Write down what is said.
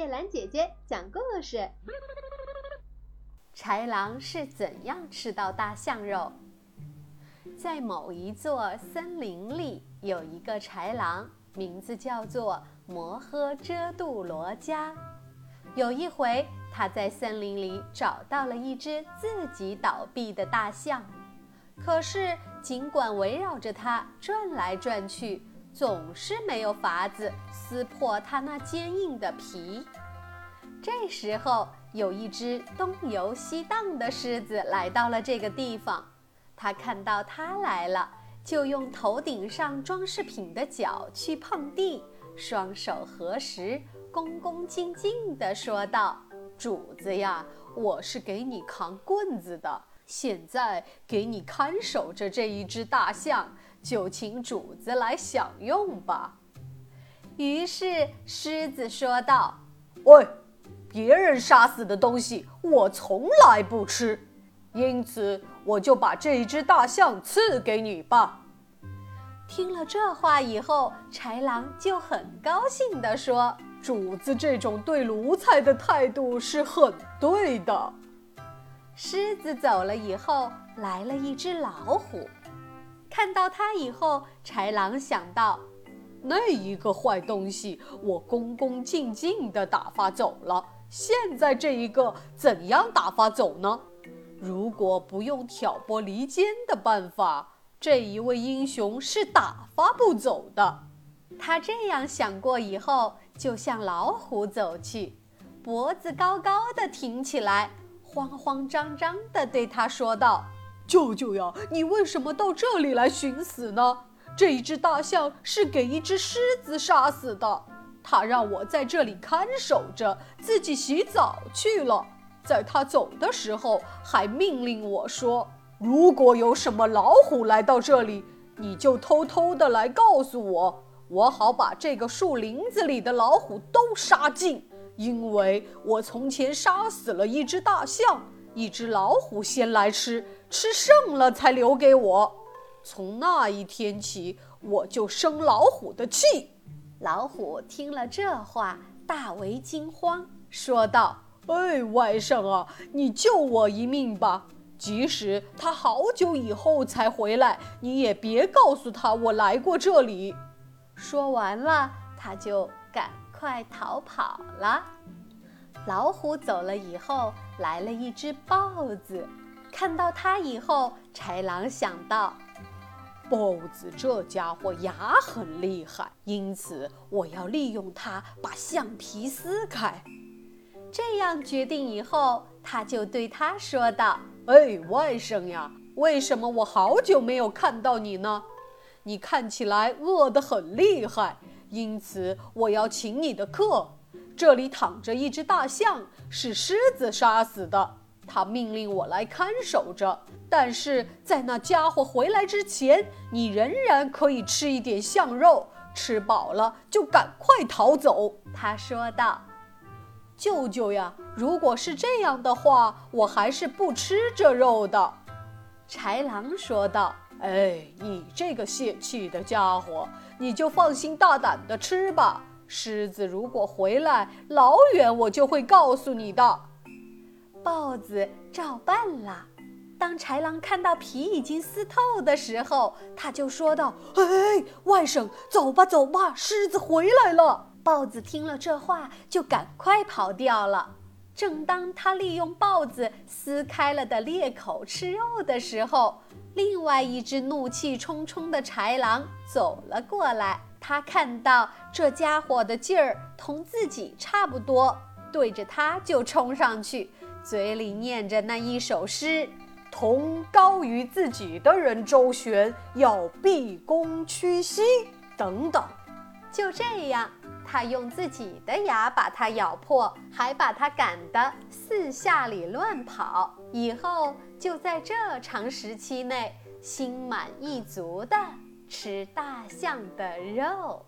叶兰姐姐讲故事：豺狼是怎样吃到大象肉？在某一座森林里，有一个豺狼，名字叫做摩诃遮度罗伽。有一回，他在森林里找到了一只自己倒闭的大象，可是尽管围绕着它转来转去。总是没有法子撕破它那坚硬的皮。这时候，有一只东游西荡的狮子来到了这个地方。他看到它来了，就用头顶上装饰品的脚去碰地，双手合十，恭恭敬敬地说道：“主子呀，我是给你扛棍子的，现在给你看守着这一只大象。”就请主子来享用吧。于是狮子说道：“喂，别人杀死的东西我从来不吃，因此我就把这一只大象赐给你吧。”听了这话以后，豺狼就很高兴地说：“主子这种对奴才的态度是很对的。”狮子走了以后，来了一只老虎。看到它以后，豺狼想到，那一个坏东西，我恭恭敬敬地打发走了。现在这一个怎样打发走呢？如果不用挑拨离间的办法，这一位英雄是打发不走的。他这样想过以后，就向老虎走去，脖子高高的挺起来，慌慌张张地对他说道。舅舅呀，你为什么到这里来寻死呢？这一只大象是给一只狮子杀死的，他让我在这里看守着，自己洗澡去了。在他走的时候，还命令我说：如果有什么老虎来到这里，你就偷偷的来告诉我，我好把这个树林子里的老虎都杀尽。因为我从前杀死了一只大象。一只老虎先来吃，吃剩了才留给我。从那一天起，我就生老虎的气。老虎听了这话，大为惊慌，说道：“哎，外甥啊，你救我一命吧！即使他好久以后才回来，你也别告诉他我来过这里。”说完了，他就赶快逃跑了。老虎走了以后，来了一只豹子。看到它以后，豺狼想到，豹子这家伙牙很厉害，因此我要利用它把橡皮撕开。这样决定以后，他就对他说道：“哎，外甥呀，为什么我好久没有看到你呢？你看起来饿得很厉害，因此我要请你的客。”这里躺着一只大象，是狮子杀死的。他命令我来看守着，但是在那家伙回来之前，你仍然可以吃一点象肉。吃饱了就赶快逃走。”他说道。“舅舅呀，如果是这样的话，我还是不吃这肉的。”豺狼说道。“哎，你这个泄气的家伙，你就放心大胆地吃吧。”狮子如果回来，老远我就会告诉你的。豹子照办了。当豺狼看到皮已经撕透的时候，他就说道：“哎，外甥，走吧，走吧，狮子回来了。”豹子听了这话，就赶快跑掉了。正当他利用豹子撕开了的裂口吃肉的时候，另外一只怒气冲冲的豺狼走了过来。他看到这家伙的劲儿同自己差不多，对着他就冲上去，嘴里念着那一首诗：“同高于自己的人周旋，要毕恭屈膝。”等等。就这样，他用自己的牙把它咬破，还把它赶得四下里乱跑。以后就在这长时期内，心满意足的。吃大象的肉。